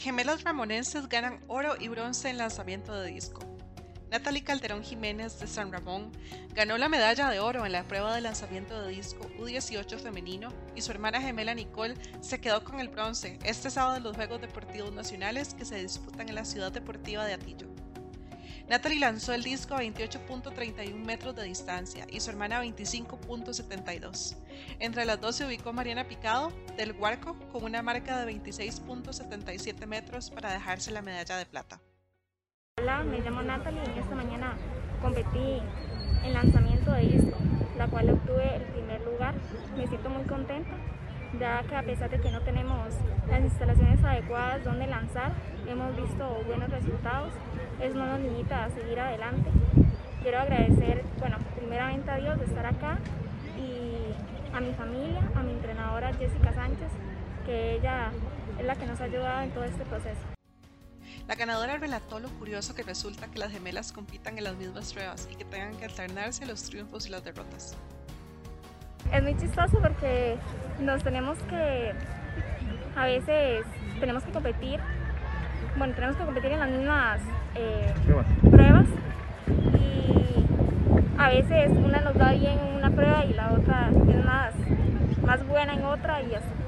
Gemelas ramonenses ganan oro y bronce en lanzamiento de disco. Natalie Calderón Jiménez de San Ramón ganó la medalla de oro en la prueba de lanzamiento de disco U18 femenino y su hermana gemela Nicole se quedó con el bronce este sábado en los Juegos Deportivos Nacionales que se disputan en la ciudad deportiva de Atillo. Natalie lanzó el disco a 28.31 metros de distancia y su hermana a 25.72. Entre las dos se ubicó Mariana Picado del Huarco con una marca de 26.77 metros para dejarse la medalla de plata. Hola, me llamo Natalie y esta mañana competí en lanzamiento de disco, la cual obtuve el primer lugar. Me siento muy contenta ya que a pesar de que no tenemos las instalaciones adecuadas donde lanzar, hemos visto buenos resultados. Eso no nos limita a seguir adelante. Quiero agradecer, bueno, primeramente a Dios de estar acá y a mi familia, a mi entrenadora Jessica Sánchez, que ella es la que nos ha ayudado en todo este proceso. La ganadora relató lo curioso que resulta que las gemelas compitan en las mismas pruebas y que tengan que alternarse los triunfos y las derrotas. Es muy chistoso porque nos tenemos que, a veces tenemos que competir, bueno, tenemos que competir en las mismas eh, pruebas. y a veces una nos da bien en una prueba y la otra es más, más buena en otra y así.